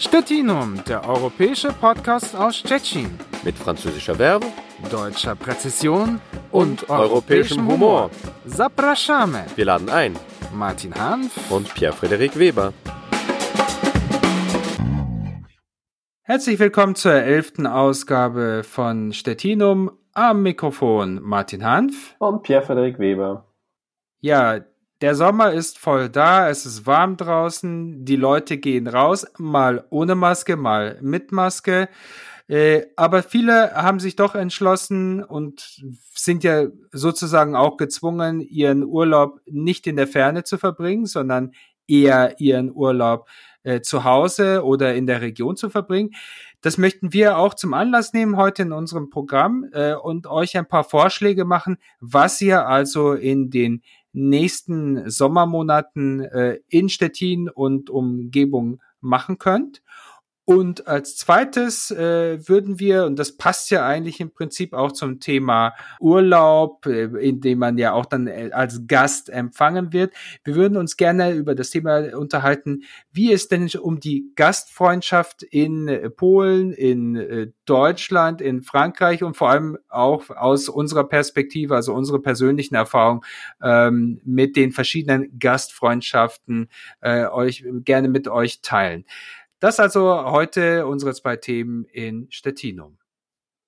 Stettinum, der europäische Podcast aus Stettin. Mit französischer Verbe, deutscher Präzision und, und europäischem Humor. Zapraszamy. Wir laden ein. Martin Hanf und Pierre-Frederik Weber. Herzlich willkommen zur elften Ausgabe von Stettinum. Am Mikrofon Martin Hanf und Pierre-Frederik Weber. Ja, der Sommer ist voll da, es ist warm draußen, die Leute gehen raus, mal ohne Maske, mal mit Maske. Äh, aber viele haben sich doch entschlossen und sind ja sozusagen auch gezwungen, ihren Urlaub nicht in der Ferne zu verbringen, sondern eher ihren Urlaub äh, zu Hause oder in der Region zu verbringen. Das möchten wir auch zum Anlass nehmen heute in unserem Programm äh, und euch ein paar Vorschläge machen, was ihr also in den nächsten Sommermonaten äh, in Stettin und Umgebung machen könnt. Und als zweites äh, würden wir, und das passt ja eigentlich im Prinzip auch zum Thema Urlaub, äh, in dem man ja auch dann äh, als Gast empfangen wird, wir würden uns gerne über das Thema unterhalten, wie es denn um die Gastfreundschaft in äh, Polen, in äh, Deutschland, in Frankreich und vor allem auch aus unserer Perspektive, also unsere persönlichen Erfahrungen ähm, mit den verschiedenen Gastfreundschaften äh, euch gerne mit euch teilen. Das also heute unsere zwei Themen in Stettinum.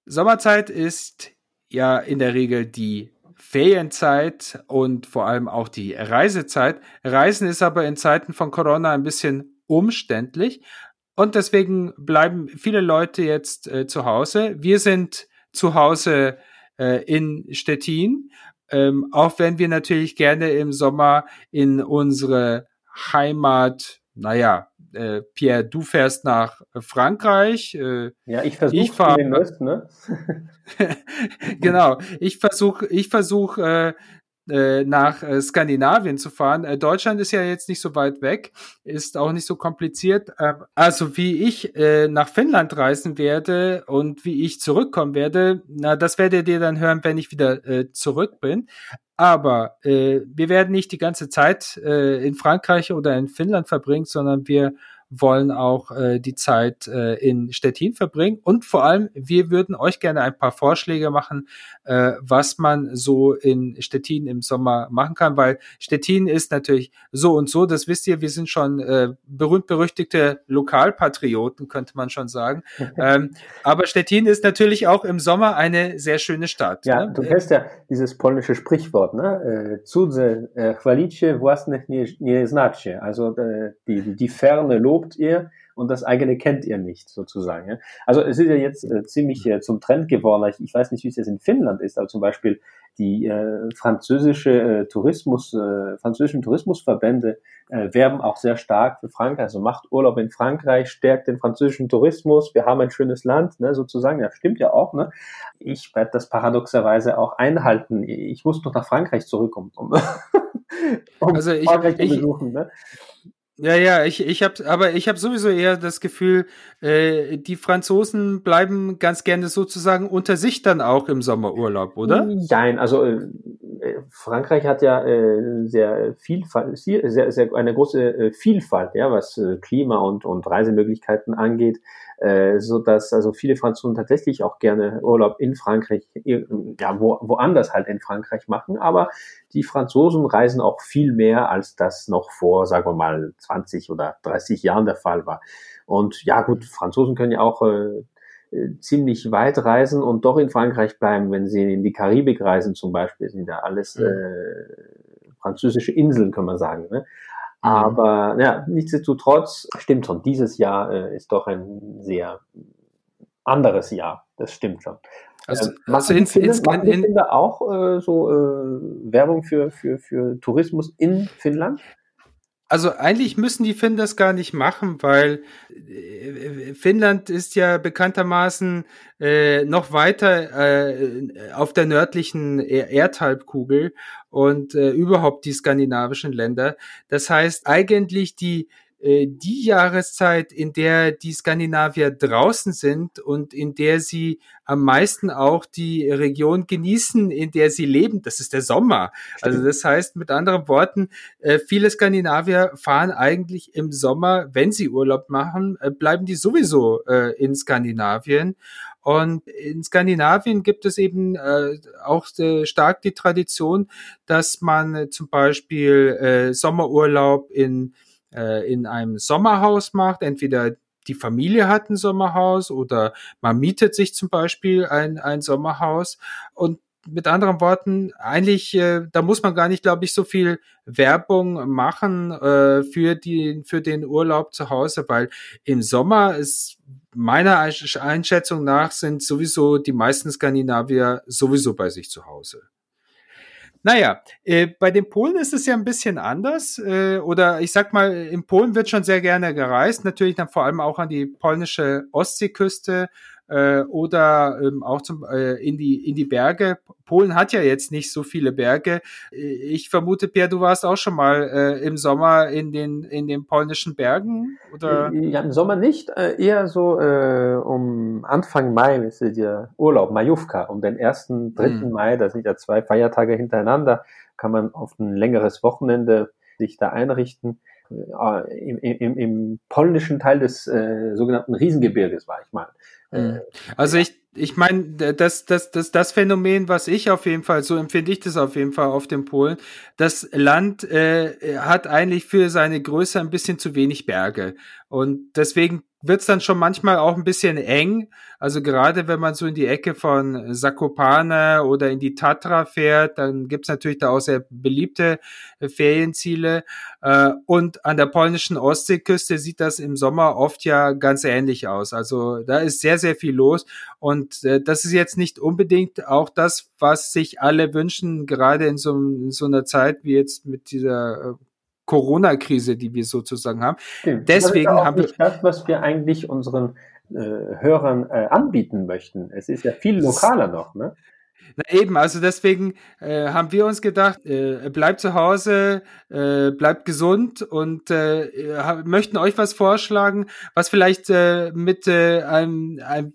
Sommerzeit ist ja in der Regel die Ferienzeit und vor allem auch die Reisezeit. Reisen ist aber in Zeiten von Corona ein bisschen umständlich und deswegen bleiben viele Leute jetzt äh, zu Hause. Wir sind zu Hause äh, in Stettin, ähm, auch wenn wir natürlich gerne im Sommer in unsere Heimat naja, äh, Pierre, du fährst nach Frankreich. Äh, ja, ich versuche ich fahr, den Rest, ne? genau, ich versuche ich versuch, äh, äh, nach äh, Skandinavien zu fahren. Äh, Deutschland ist ja jetzt nicht so weit weg, ist auch nicht so kompliziert. Äh, also wie ich äh, nach Finnland reisen werde und wie ich zurückkommen werde, na, das werdet ihr dann hören, wenn ich wieder äh, zurück bin. Aber äh, wir werden nicht die ganze Zeit äh, in Frankreich oder in Finnland verbringen, sondern wir wollen auch äh, die Zeit äh, in Stettin verbringen. Und vor allem, wir würden euch gerne ein paar Vorschläge machen, äh, was man so in Stettin im Sommer machen kann, weil Stettin ist natürlich so und so, das wisst ihr, wir sind schon äh, berühmt-berüchtigte Lokalpatrioten, könnte man schon sagen. ähm, aber Stettin ist natürlich auch im Sommer eine sehr schöne Stadt. Ja, ne? du kennst ja dieses polnische Sprichwort, ne? Äh, Cudze chwalicie, własnych nie, nie znacie. Also äh, die, die Ferne lobt lobt ihr und das eigene kennt ihr nicht, sozusagen. Ja? Also es ist ja jetzt äh, ziemlich äh, zum Trend geworden. Ich, ich, weiß nicht, wie es jetzt in Finnland ist, aber zum Beispiel die äh, französische äh, Tourismus, äh, französischen Tourismusverbände äh, werben auch sehr stark für Frankreich. Also macht Urlaub in Frankreich, stärkt den französischen Tourismus. Wir haben ein schönes Land, ne, sozusagen. Ja, stimmt ja auch. Ne? Ich werde das paradoxerweise auch einhalten. Ich muss doch nach Frankreich zurückkommen, um, um also ich, Frankreich zu besuchen. Ne? Ja, ja, ich, ich habe, aber ich habe sowieso eher das Gefühl, äh, die Franzosen bleiben ganz gerne sozusagen unter sich dann auch im Sommerurlaub, oder? Nein, also äh, Frankreich hat ja äh, sehr Vielfalt, sehr, sehr eine große äh, Vielfalt, ja, was äh, Klima und und Reisemöglichkeiten angeht, äh, so dass also viele Franzosen tatsächlich auch gerne Urlaub in Frankreich, ja, wo, woanders halt in Frankreich machen, aber die Franzosen reisen auch viel mehr, als das noch vor, sagen wir mal, 20 oder 30 Jahren der Fall war. Und ja, gut, Franzosen können ja auch äh, ziemlich weit reisen und doch in Frankreich bleiben, wenn sie in die Karibik reisen zum Beispiel, sind da alles mhm. äh, französische Inseln, kann man sagen. Ne? Mhm. Aber ja, nichtsdestotrotz stimmt schon, dieses Jahr äh, ist doch ein sehr anderes Jahr. Das stimmt schon. Also, äh, also in, Finnland, in, machen in, in, auch äh, so äh, Werbung für, für, für Tourismus in Finnland? Also eigentlich müssen die Finnen das gar nicht machen, weil äh, Finnland ist ja bekanntermaßen äh, noch weiter äh, auf der nördlichen Erdhalbkugel und äh, überhaupt die skandinavischen Länder. Das heißt eigentlich die äh, die Jahreszeit, in der die Skandinavier draußen sind und in der sie am meisten auch die Region genießen, in der sie leben. Das ist der Sommer. Also das heißt mit anderen Worten, äh, viele Skandinavier fahren eigentlich im Sommer, wenn sie Urlaub machen, äh, bleiben die sowieso äh, in Skandinavien. Und in Skandinavien gibt es eben äh, auch äh, stark die Tradition, dass man äh, zum Beispiel äh, Sommerurlaub in, äh, in einem Sommerhaus macht. Entweder die Familie hat ein Sommerhaus oder man mietet sich zum Beispiel ein, ein Sommerhaus. Und mit anderen Worten, eigentlich, äh, da muss man gar nicht, glaube ich, so viel Werbung machen äh, für, die, für den Urlaub zu Hause, weil im Sommer ist meiner Einschätzung nach sind sowieso die meisten Skandinavier sowieso bei sich zu Hause. Naja, äh, bei den Polen ist es ja ein bisschen anders. Äh, oder ich sag mal, in Polen wird schon sehr gerne gereist. Natürlich dann vor allem auch an die polnische Ostseeküste äh, oder ähm, auch zum, äh, in, die, in die Berge. Polen hat ja jetzt nicht so viele Berge. Äh, ich vermute, Pierre, du warst auch schon mal äh, im Sommer in den, in den polnischen Bergen? Oder? Ja, im Sommer nicht, äh, eher so äh, um Anfang Mai ist der Urlaub, Majówka, um den ersten, dritten hm. Mai, das sind ja zwei Feiertage hintereinander, kann man auf ein längeres Wochenende sich da einrichten. Äh, im, im, im polnischen Teil des äh, sogenannten Riesengebirges war ich mal. Mhm. Also ich, ich meine, das, das, das, das Phänomen, was ich auf jeden Fall, so empfinde ich das auf jeden Fall auf dem Polen, das Land äh, hat eigentlich für seine Größe ein bisschen zu wenig Berge. Und deswegen wird's dann schon manchmal auch ein bisschen eng. Also gerade wenn man so in die Ecke von Sakopane oder in die Tatra fährt, dann gibt's natürlich da auch sehr beliebte äh, Ferienziele. Äh, und an der polnischen Ostseeküste sieht das im Sommer oft ja ganz ähnlich aus. Also da ist sehr, sehr viel los. Und äh, das ist jetzt nicht unbedingt auch das, was sich alle wünschen, gerade in so, in so einer Zeit wie jetzt mit dieser Corona-Krise, die wir sozusagen haben. Stimmt. Deswegen das ist haben wir das, was wir eigentlich unseren äh, Hörern äh, anbieten möchten. Es ist ja viel lokaler noch, ne? Na eben, also deswegen äh, haben wir uns gedacht, äh, bleibt zu Hause, äh, bleibt gesund und äh, möchten euch was vorschlagen, was vielleicht äh, mit äh, einem, einem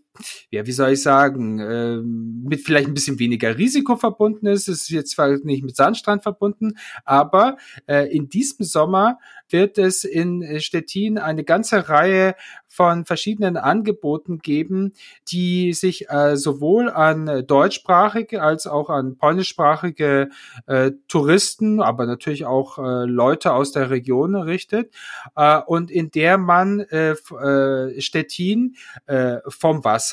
ja, wie soll ich sagen, äh, mit vielleicht ein bisschen weniger Risiko verbunden ist. Es ist jetzt zwar nicht mit Sandstrand verbunden, aber äh, in diesem Sommer wird es in Stettin eine ganze Reihe von verschiedenen Angeboten geben, die sich äh, sowohl an deutschsprachige als auch an polnischsprachige äh, Touristen, aber natürlich auch äh, Leute aus der Region richtet äh, und in der man äh, äh, Stettin äh, vom Wasser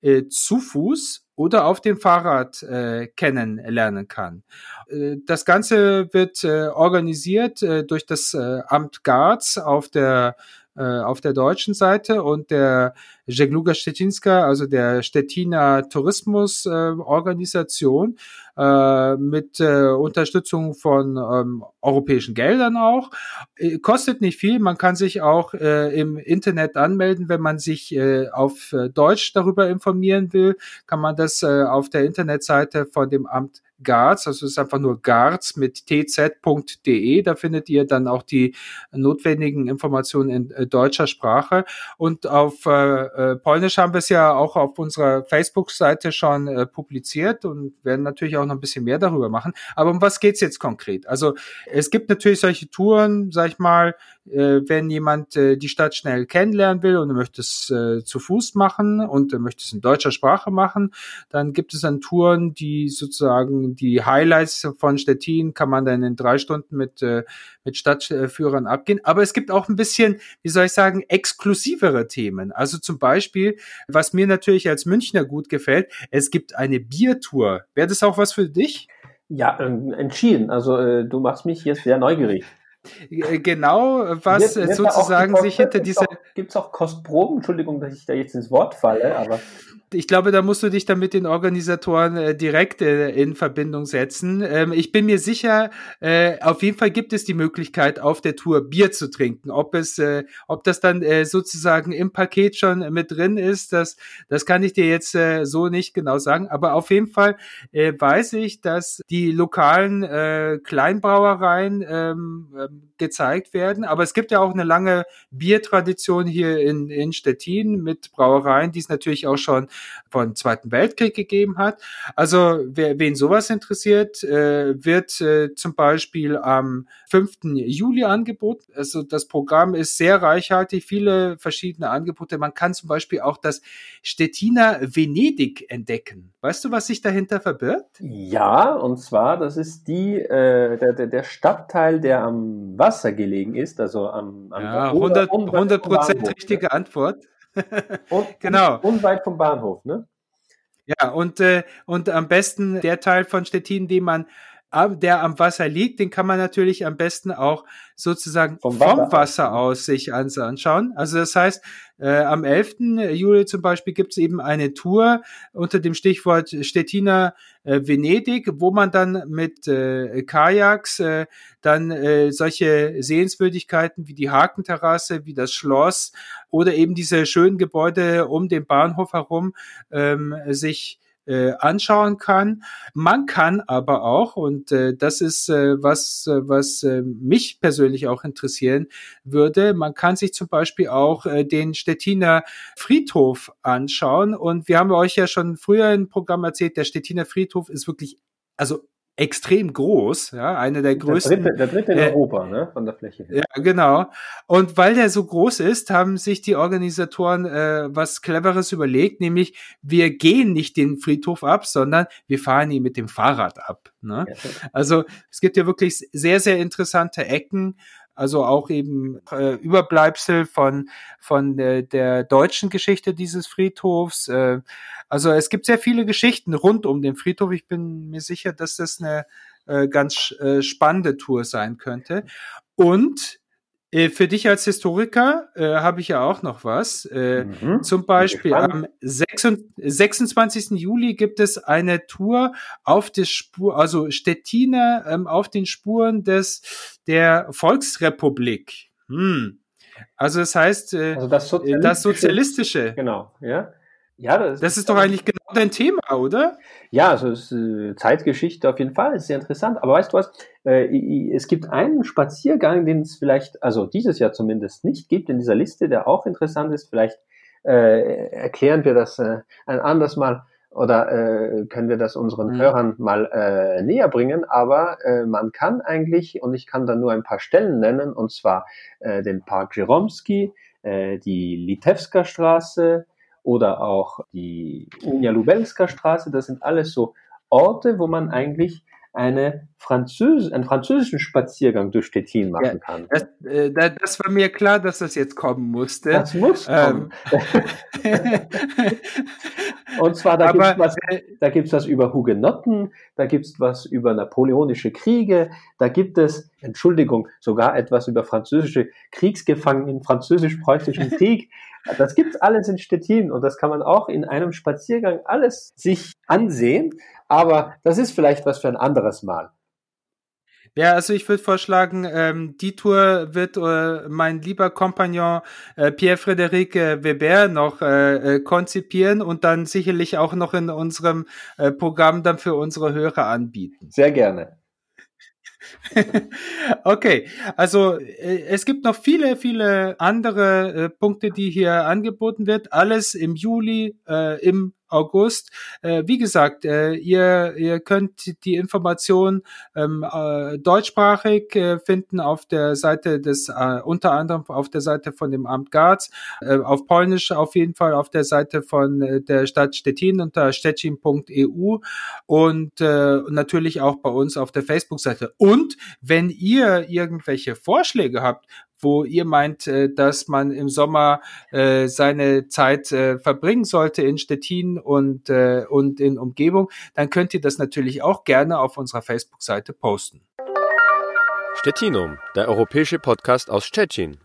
äh, zu Fuß oder auf dem Fahrrad äh, kennenlernen kann. Äh, das Ganze wird äh, organisiert äh, durch das äh, Amt Garz auf der äh, auf der deutschen Seite und der Żegluga Szczecińska, also der Stettiner Tourismusorganisation äh, äh, mit äh, Unterstützung von ähm, europäischen Geldern auch. Äh, kostet nicht viel, man kann sich auch äh, im Internet anmelden, wenn man sich äh, auf äh, Deutsch darüber informieren will, kann man das äh, auf der Internetseite von dem Amt Garz, also es ist einfach nur Garz mit tz.de, da findet ihr dann auch die notwendigen Informationen in äh, deutscher Sprache. Und auf äh, äh, Polnisch haben wir es ja auch auf unserer Facebook-Seite schon äh, publiziert und werden natürlich auch noch ein bisschen mehr darüber machen. Aber um was geht's jetzt konkret? Also es gibt natürlich solche Touren, sag ich mal, äh, wenn jemand äh, die Stadt schnell kennenlernen will und möchte es äh, zu Fuß machen und möchte es in deutscher Sprache machen, dann gibt es dann Touren, die sozusagen die Highlights von Stettin kann man dann in drei Stunden mit, äh, mit Stadtführern abgehen. Aber es gibt auch ein bisschen, wie soll ich sagen, exklusivere Themen. Also zum Beispiel, was mir natürlich als Münchner gut gefällt, es gibt eine Biertour. Wäre das auch was für dich? Ja, äh, entschieden. Also äh, du machst mich jetzt sehr neugierig. Äh, genau, was wird, wird sozusagen sich hinter dieser. Gibt es auch Kostproben? Entschuldigung, dass ich da jetzt ins Wort falle, aber ich glaube, da musst du dich dann mit den Organisatoren äh, direkt äh, in Verbindung setzen. Ähm, ich bin mir sicher, äh, auf jeden Fall gibt es die Möglichkeit, auf der Tour Bier zu trinken. Ob es, äh, ob das dann äh, sozusagen im Paket schon mit drin ist, das, das kann ich dir jetzt äh, so nicht genau sagen. Aber auf jeden Fall äh, weiß ich, dass die lokalen äh, Kleinbrauereien ähm, gezeigt werden. Aber es gibt ja auch eine lange Biertradition hier in, in Stettin mit Brauereien, die es natürlich auch schon von Zweiten Weltkrieg gegeben hat. Also wer, wen sowas interessiert, äh, wird äh, zum Beispiel am 5. Juli angeboten. Also das Programm ist sehr reichhaltig, viele verschiedene Angebote. Man kann zum Beispiel auch das Stettiner Venedig entdecken. Weißt du, was sich dahinter verbirgt? Ja, und zwar, das ist die, äh, der, der, der Stadtteil, der am Wasser gelegen ist, also am, am ja, 100, 100 Prozent richtige ne? Antwort. und, genau. Unweit vom Bahnhof, ne? Ja, und, äh, und am besten der Teil von Stettin, den man der am Wasser liegt, den kann man natürlich am besten auch sozusagen vom Wasser, vom Wasser aus sich anschauen. Also das heißt, äh, am 11. Juli zum Beispiel gibt es eben eine Tour unter dem Stichwort Stettiner äh, Venedig, wo man dann mit äh, Kajaks äh, dann äh, solche Sehenswürdigkeiten wie die Hakenterrasse, wie das Schloss oder eben diese schönen Gebäude um den Bahnhof herum ähm, sich äh, anschauen kann. Man kann aber auch, und äh, das ist äh, was, äh, was äh, mich persönlich auch interessieren würde, man kann sich zum Beispiel auch äh, den Stettiner Friedhof anschauen. Und wir haben euch ja schon früher im Programm erzählt, der Stettiner Friedhof ist wirklich also extrem groß, ja, eine der größten. Der dritte, der dritte in äh, Europa, ne, von der Fläche her. Ja, genau. Und weil der so groß ist, haben sich die Organisatoren äh, was Cleveres überlegt, nämlich wir gehen nicht den Friedhof ab, sondern wir fahren ihn mit dem Fahrrad ab. Ne? Ja. Also es gibt ja wirklich sehr, sehr interessante Ecken also auch eben äh, Überbleibsel von von der, der deutschen Geschichte dieses Friedhofs. Äh, also es gibt sehr viele Geschichten rund um den Friedhof. Ich bin mir sicher, dass das eine äh, ganz äh, spannende Tour sein könnte. Und äh, für dich als Historiker äh, habe ich ja auch noch was. Äh, mhm. Zum Beispiel am 26, Juli gibt es eine Tour auf der Spur, also Stettiner ähm, auf den Spuren des der Volksrepublik. Hm. Also das heißt, äh, also das, Sozialistische, das Sozialistische. Genau, ja. Ja, das, das ist doch eigentlich genau dein Thema, oder? Ja, also es, äh, Zeitgeschichte auf jeden Fall, ist sehr interessant. Aber weißt du was? Äh, es gibt einen Spaziergang, den es vielleicht, also dieses Jahr zumindest nicht gibt in dieser Liste, der auch interessant ist. Vielleicht äh, erklären wir das äh, ein anderes Mal oder äh, können wir das unseren mhm. Hörern mal äh, näher bringen. Aber äh, man kann eigentlich, und ich kann da nur ein paar Stellen nennen, und zwar äh, den Park Jeromski, äh, die Litewska Straße, oder auch die Unia Lubelska Straße, das sind alles so Orte, wo man eigentlich eine Französ einen französischen Spaziergang durch Stettin machen kann. Ja, das, äh, das, war mir klar, dass das jetzt kommen musste. Das muss kommen. Ähm. Und zwar, da gibt es was, äh, da gibt's was über Hugenotten, da gibt es was über napoleonische Kriege, da gibt es, Entschuldigung, sogar etwas über französische Kriegsgefangenen im französisch-preußischen Krieg. Das gibt's alles in Stettin und das kann man auch in einem Spaziergang alles sich ansehen. Aber das ist vielleicht was für ein anderes Mal. Ja, also ich würde vorschlagen, ähm, die Tour wird äh, mein lieber Kompagnon äh, Pierre-Frédéric äh, Weber noch äh, äh, konzipieren und dann sicherlich auch noch in unserem äh, Programm dann für unsere Hörer anbieten. Sehr gerne. okay, also äh, es gibt noch viele, viele andere äh, Punkte, die hier angeboten wird. Alles im Juli, äh, im August. Äh, wie gesagt, äh, ihr, ihr könnt die Information ähm, äh, deutschsprachig äh, finden auf der Seite des, äh, unter anderem auf der Seite von dem Amt Garz, äh, auf Polnisch auf jeden Fall auf der Seite von äh, der Stadt Stettin unter stettin.eu und äh, natürlich auch bei uns auf der Facebook-Seite. Und wenn ihr irgendwelche Vorschläge habt, wo ihr meint, äh, dass man im Sommer äh, seine Zeit äh, verbringen sollte in Stettin und, und in Umgebung, dann könnt ihr das natürlich auch gerne auf unserer Facebook-Seite posten. Stettinum, der europäische Podcast aus Stettin.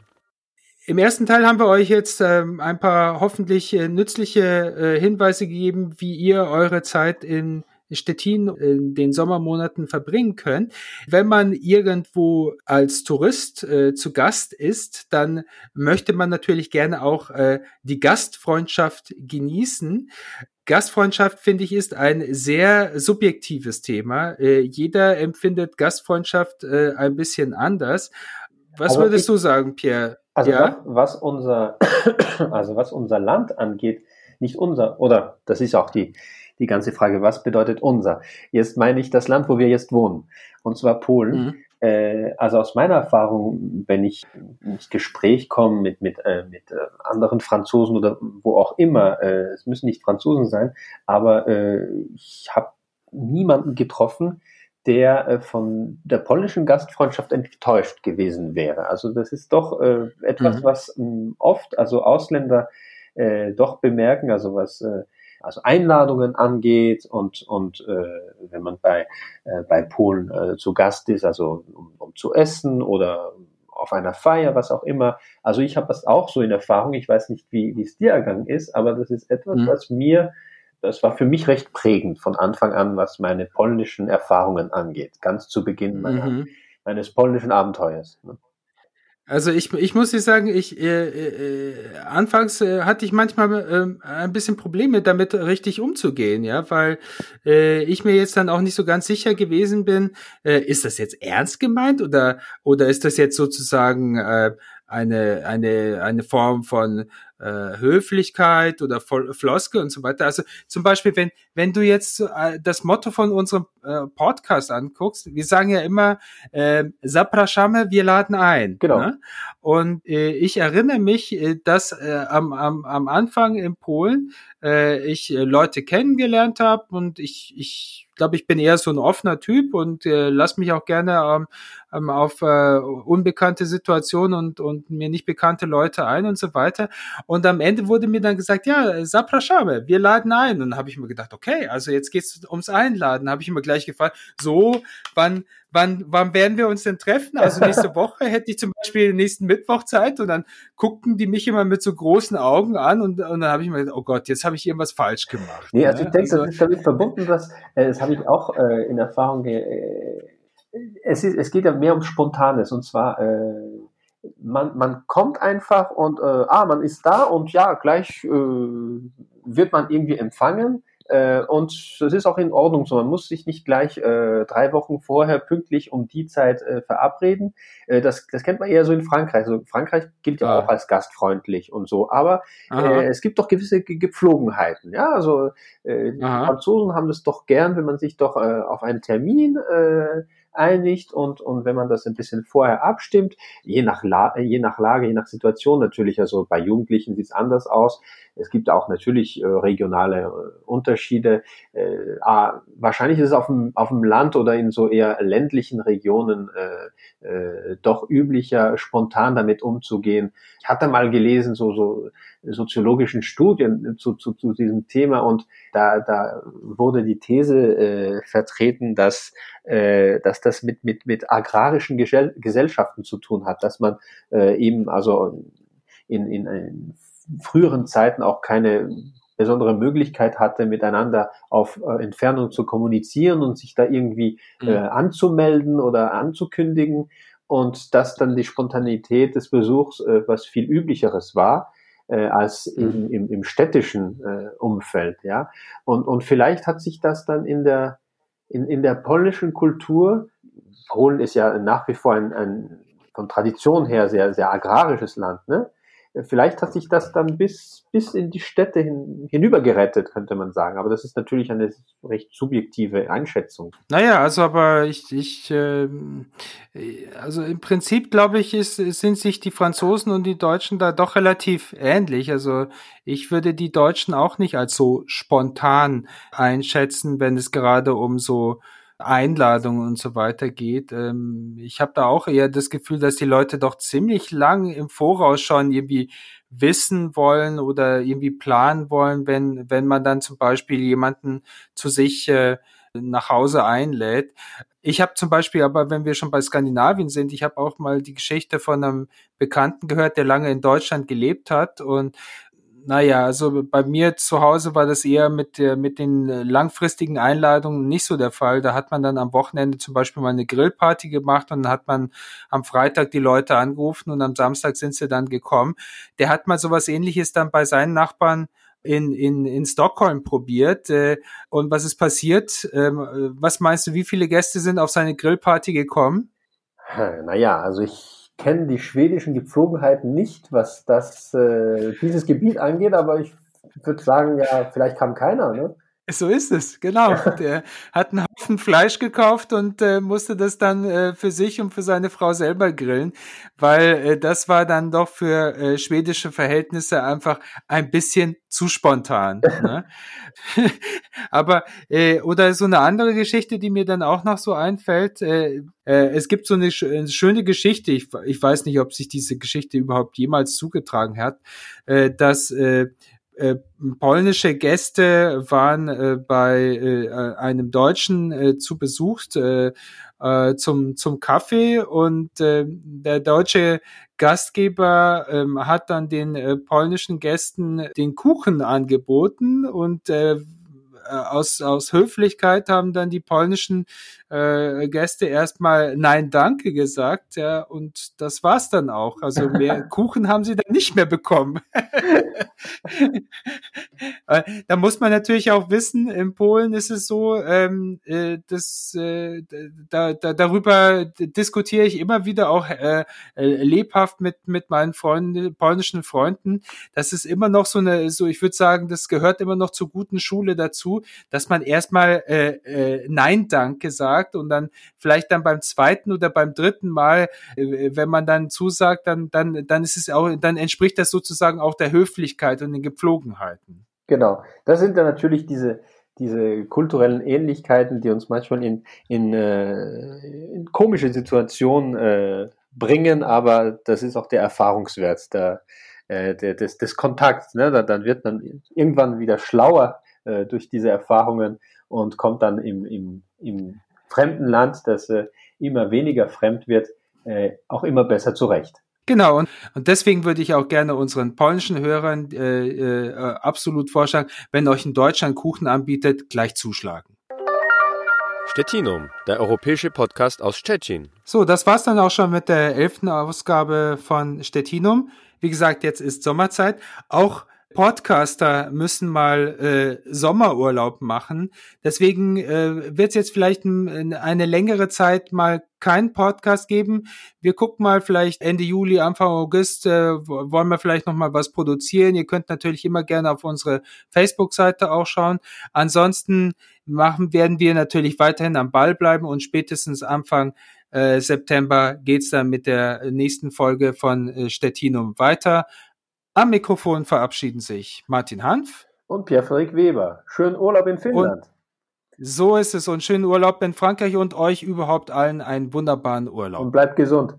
Im ersten Teil haben wir euch jetzt ähm, ein paar hoffentlich äh, nützliche äh, Hinweise gegeben, wie ihr eure Zeit in Stettin in den Sommermonaten verbringen können. Wenn man irgendwo als Tourist äh, zu Gast ist, dann möchte man natürlich gerne auch äh, die Gastfreundschaft genießen. Gastfreundschaft, finde ich, ist ein sehr subjektives Thema. Äh, jeder empfindet Gastfreundschaft äh, ein bisschen anders. Was Also würdest ich- du sagen, Pierre? Also ja? was, was unser, also was unser Land angeht, nicht unser, oder das ist auch die, die ganze Frage, was bedeutet unser? Jetzt meine ich das Land, wo wir jetzt wohnen, und zwar Polen. Mhm. Äh, also aus meiner Erfahrung, wenn ich ins Gespräch komme mit, mit, äh, mit äh, anderen Franzosen oder wo auch immer, äh, es müssen nicht Franzosen sein, aber äh, ich habe niemanden getroffen, der äh, von der polnischen Gastfreundschaft enttäuscht gewesen wäre. Also das ist doch etwas, Mhm. was ähm, oft, also Ausländer doch bemerken, also was also Einladungen angeht und und äh, wenn man bei äh, bei Polen äh, zu Gast ist, also um, um zu essen oder auf einer Feier, was auch immer. Also ich habe das auch so in Erfahrung. Ich weiß nicht, wie wie es dir ergangen ist, aber das ist etwas, Mhm. was mir das war für mich recht prägend von Anfang an, was meine polnischen Erfahrungen angeht, ganz zu Beginn meiner, Mhm. meines polnischen Abenteuers. ne? Also ich, ich muss dir sagen, ich äh, äh, anfangs äh, hatte ich manchmal ähm, ein bisschen Probleme damit richtig umzugehen, ja, weil äh, ich mir jetzt dann auch nicht so ganz sicher gewesen bin, äh, ist das jetzt ernst gemeint oder oder ist das jetzt sozusagen äh, eine eine eine Form von äh, Höflichkeit oder Floske und so weiter. Also zum Beispiel, wenn wenn du jetzt äh, das Motto von unserem äh, Podcast anguckst, wir sagen ja immer äh, Zapraszamy, wir laden ein. Genau. Ne? Und äh, ich erinnere mich, äh, dass äh, am, am, am Anfang in Polen äh, ich äh, Leute kennengelernt habe und ich, ich glaube, ich bin eher so ein offener Typ und äh, lass mich auch gerne ähm, ähm, auf äh, unbekannte Situationen und, und mir nicht bekannte Leute ein und so weiter. Und am Ende wurde mir dann gesagt, ja, Zapraszamy, wir laden ein. Und dann habe ich mir gedacht, okay, also jetzt geht's ums Einladen. Habe ich mir gleich gefragt, so, wann, wann, wann werden wir uns denn treffen? Also nächste Woche hätte ich zum Beispiel nächsten Mittwoch Zeit und dann guckten die mich immer mit so großen Augen an und, und dann habe ich mir gedacht, oh Gott, jetzt habe ich irgendwas falsch gemacht. Nee, also ne? ich denke, das ist damit verbunden, dass, äh, das habe ich auch äh, in Erfahrung, ge äh, es, ist, es geht ja mehr um Spontanes und zwar, äh, man, man kommt einfach und, äh, ah, man ist da und ja, gleich äh, wird man irgendwie empfangen äh, und es ist auch in Ordnung so. Man muss sich nicht gleich äh, drei Wochen vorher pünktlich um die Zeit äh, verabreden. Äh, das, das kennt man eher so in Frankreich. Also Frankreich gilt ja Ah. auch als gastfreundlich und so, aber Aha. äh, es gibt doch gewisse Ge Gepflogenheiten. Ja, also äh, die Aha. Franzosen haben das doch gern, wenn man sich doch äh, auf einen Termin äh, einigt und, und wenn man das ein bisschen vorher abstimmt, je nach, je nach Lage, je nach Situation natürlich, also bei Jugendlichen sieht es anders aus. Es gibt auch natürlich äh, regionale äh, Unterschiede. Äh, ah, wahrscheinlich ist es auf dem, auf dem Land oder in so eher ländlichen Regionen äh, äh, doch üblicher, spontan damit umzugehen. Ich hatte mal gelesen, so, so soziologischen Studien zu, zu, zu diesem Thema und da, da wurde die These äh, vertreten, dass, äh, dass das mit, mit, mit agrarischen Gesell Gesellschaften zu tun hat, dass man äh, eben also in, in, in früheren Zeiten auch keine besondere Möglichkeit hatte, miteinander auf äh, Entfernung zu kommunizieren und sich da irgendwie äh, anzumelden oder anzukündigen. Und dass dann die Spontanität des Besuchs äh, was viel üblicheres war äh, als im, im, im städtischen äh, Umfeld, ja. Und, und vielleicht hat sich das dann in der, in, in der polnischen Kultur, Polen ist ja nach wie vor ein, ein von Tradition her sehr, sehr agrarisches Land, ne? Vielleicht hat sich das dann bis, bis in die Städte hin, hinübergerettet, könnte man sagen. Aber das ist natürlich eine recht subjektive Einschätzung. Naja, also aber ich, ich äh, also im Prinzip glaube ich, ist, sind sich die Franzosen und die Deutschen da doch relativ ähnlich. Also ich würde die Deutschen auch nicht als so spontan einschätzen, wenn es gerade um so Einladungen und so weiter geht. Ähm, ich habe da auch eher das Gefühl, dass die Leute doch ziemlich lang im Voraus schon irgendwie wissen wollen oder irgendwie planen wollen, wenn, wenn man dann zum Beispiel jemanden zu sich äh, nach Hause einlädt. Ich habe zum Beispiel aber, wenn wir schon bei Skandinavien sind, ich habe auch mal die Geschichte von einem Bekannten gehört, der lange in Deutschland gelebt hat und naja, also bei mir zu Hause war das eher mit, mit den langfristigen Einladungen nicht so der Fall. Da hat man dann am Wochenende zum Beispiel mal eine Grillparty gemacht und dann hat man am Freitag die Leute angerufen und am Samstag sind sie dann gekommen. Der hat mal sowas ähnliches dann bei seinen Nachbarn in, in, in Stockholm probiert. Äh, und was ist passiert? Ähm, was meinst du, wie viele Gäste sind auf seine Grillparty gekommen? Naja, also ich kenne die schwedischen Gepflogenheiten nicht, was das, äh, dieses Gebiet angeht, aber ich würde sagen, ja, vielleicht kam keiner, ne? So ist es, genau. Der hat einen Haufen Fleisch gekauft und äh, musste das dann äh, für sich und für seine Frau selber grillen, weil äh, das war dann doch für äh, schwedische Verhältnisse einfach ein bisschen zu spontan. ne? Aber äh, oder so eine andere Geschichte, die mir dann auch noch so einfällt. Äh, es gibt so eine, sch eine schöne Geschichte. Ich, ich weiß nicht, ob sich diese Geschichte überhaupt jemals zugetragen hat, dass äh, polnische Gäste waren äh, bei äh, einem Deutschen äh, zu Besuch äh, äh, zum, zum Kaffee und äh, der deutsche Gastgeber äh, hat dann den äh, polnischen Gästen den Kuchen angeboten und äh, aus, aus Höflichkeit haben dann die polnischen äh, Gäste erstmal Nein, danke gesagt, ja, und das war's dann auch. Also mehr Kuchen haben sie dann nicht mehr bekommen. Äh, da muss man natürlich auch wissen, in Polen ist es so, ähm, äh, das, äh, da, da, darüber diskutiere ich immer wieder auch äh, lebhaft mit, mit meinen Freunden, polnischen Freunden. Das ist immer noch so eine, so ich würde sagen, das gehört immer noch zur guten Schule dazu, dass man erstmal äh, äh, Nein Danke sagt und dann vielleicht dann beim zweiten oder beim dritten Mal, äh, wenn man dann zusagt, dann, dann, dann ist es auch, dann entspricht das sozusagen auch der Höflichkeit und den Gepflogenheiten. Genau. Das sind dann natürlich diese, diese kulturellen Ähnlichkeiten, die uns manchmal in, in, äh, in komische Situationen äh, bringen, aber das ist auch der Erfahrungswert der, des, des Kontakts. Ne? Da, dann wird man irgendwann wieder schlauer äh, durch diese Erfahrungen und kommt dann im, im, im fremden Land, das äh, immer weniger fremd wird, äh, auch immer besser zurecht. Genau, und, und deswegen würde ich auch gerne unseren polnischen Hörern äh, äh, absolut vorschlagen, wenn euch in Deutschland Kuchen anbietet, gleich zuschlagen. Stettinum, der europäische Podcast aus Stettin. So, das war's dann auch schon mit der elften Ausgabe von Stettinum. Wie gesagt, jetzt ist Sommerzeit. Auch Podcaster müssen mal äh, Sommerurlaub machen. Deswegen äh, wird es jetzt vielleicht ein, eine längere Zeit mal keinen Podcast geben. Wir gucken mal vielleicht Ende Juli, Anfang August, äh, wollen wir vielleicht noch mal was produzieren. Ihr könnt natürlich immer gerne auf unsere Facebook-Seite auch schauen. Ansonsten machen werden wir natürlich weiterhin am Ball bleiben und spätestens Anfang äh, September geht's dann mit der nächsten Folge von äh, Stettinum weiter. Am Mikrofon verabschieden sich Martin Hanf und Pierre-Frederik Weber. Schönen Urlaub in Finnland. Und so ist es und schönen Urlaub in Frankreich und euch überhaupt allen einen wunderbaren Urlaub. Und bleibt gesund.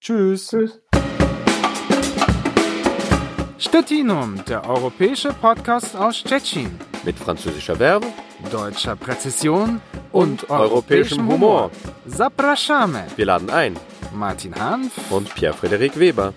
Tschüss. Tschüss. Stettinum, der europäische Podcast aus Stettin. Mit französischer Verbe, deutscher Präzision und, und europäischem Humor. Zapraszamy. Wir laden ein. Martin Hanf und Pierre-Frederik Weber.